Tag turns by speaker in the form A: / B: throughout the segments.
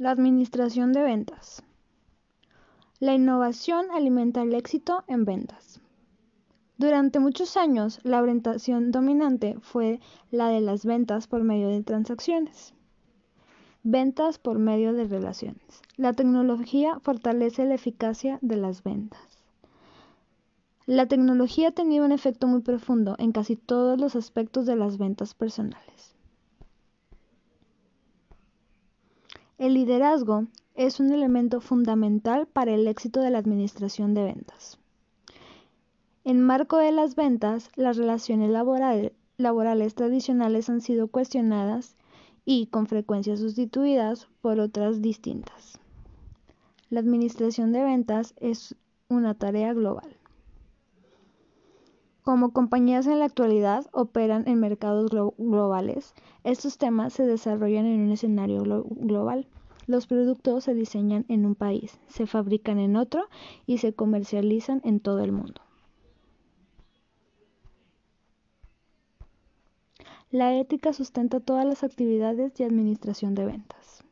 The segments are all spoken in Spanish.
A: La administración de ventas. La innovación alimenta el éxito en ventas. Durante muchos años, la orientación dominante fue la de las ventas por medio de transacciones. Ventas por medio de relaciones. La tecnología fortalece la eficacia de las ventas. La tecnología ha tenido un efecto muy profundo en casi todos los aspectos de las ventas personales. El liderazgo es un elemento fundamental para el éxito de la administración de ventas. En marco de las ventas, las relaciones laborales, tradicionales han sido cuestionadas y con frecuencia sustituidas por otras distintas. La administración de ventas es una tarea global. Como compañías en la actualidad operan en mercados globales, estos temas se desarrollan en un escenario global. Los productos se diseñan en un país, se fabrican en otro y se comercializan en todo el mundo. La ética sustenta todas las actividades de administración de ventas.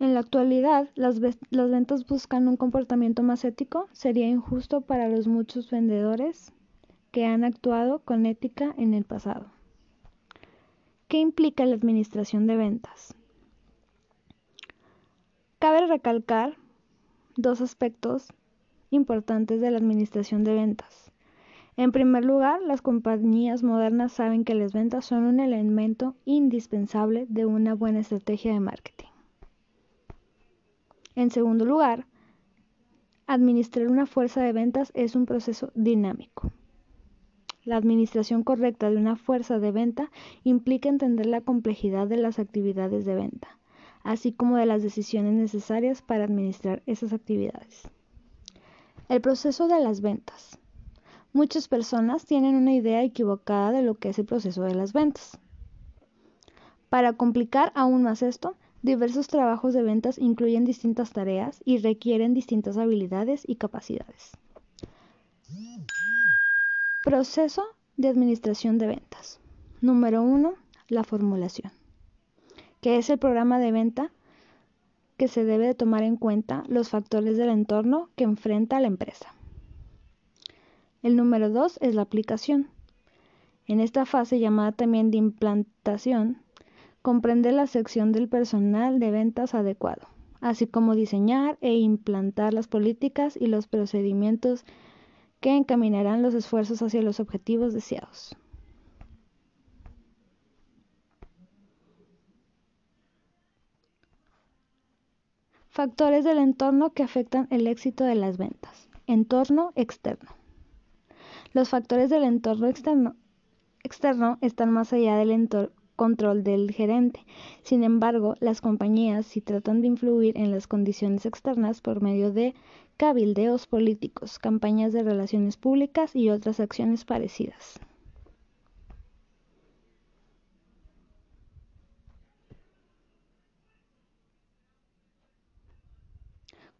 A: En actualidad, las, ventas buscan un comportamiento más ético. Sería injusto para los muchos vendedores que han actuado con ética en el pasado. ¿Qué implica la administración de ventas? Cabe recalcar dos aspectos importantes de la administración de ventas. En primer lugar, las compañías modernas saben que las ventas son un elemento indispensable de una buena estrategia de marketing. En segundo lugar, administrar una fuerza de ventas es un proceso dinámico. La administración correcta de una fuerza de venta implica entender la complejidad de las actividades de venta, así como de las decisiones necesarias para administrar esas actividades. El proceso de las ventas. Muchas personas tienen una idea equivocada de lo que es el proceso de las ventas. Para complicar aún más esto, diversos trabajos de ventas incluyen distintas tareas y requieren distintas habilidades y capacidades. Proceso de administración de ventas. Número 1. La formulación, que es el programa de venta que se debe de tomar en cuenta los factores del entorno que enfrenta la empresa. El número dos es la aplicación. En esta fase llamada también de implantación, comprende la sección del personal de ventas adecuado, así como diseñar e implantar las políticas y los procedimientos que encaminarán los esfuerzos hacia los objetivos deseados. Factores del entorno que afectan el éxito de las ventas. Entorno externo. Los factores del entorno externo, están más allá del control del gerente. Sin embargo, las compañías sí tratan de influir en las condiciones externas por medio de cabildeos políticos, campañas de relaciones públicas y otras acciones parecidas.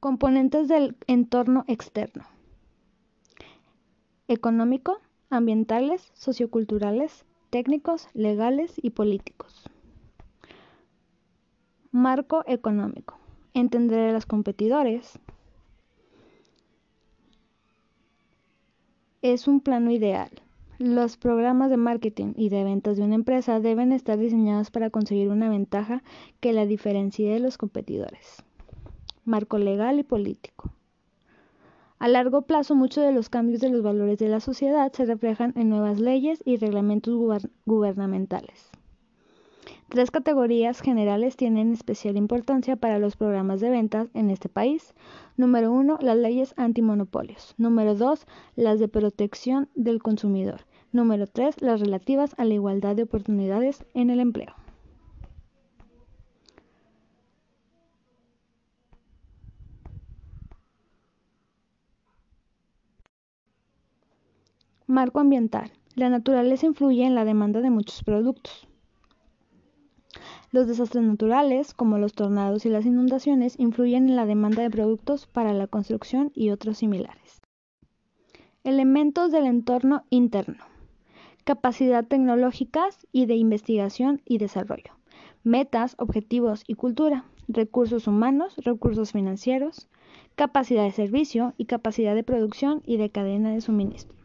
A: Componentes del entorno externo económico, ambientales, socioculturales, técnicos, legales y políticos. Marco económico. Entender a los competidores. Es un plano ideal. Los programas de marketing y de ventas de una empresa deben estar diseñados para conseguir una ventaja que la diferencie de los competidores. Marco legal y político. A largo plazo, muchos de los cambios de los valores de la sociedad se reflejan en nuevas leyes y reglamentos gubernamentales. Tres categorías generales tienen especial importancia para los programas de ventas en este país. Número uno, las leyes antimonopolios. Número dos, las de protección del consumidor. Número tres, las relativas a la igualdad de oportunidades en el empleo. Marco ambiental. La naturaleza influye en la demanda de muchos productos. Los desastres naturales, como los tornados y las inundaciones, influyen en la demanda de productos para la construcción y otros similares. Elementos del entorno interno. capacidad tecnológicas y de investigación y desarrollo, metas, objetivos y cultura, recursos humanos, recursos financieros, capacidad de servicio y capacidad de producción y de cadena de suministro.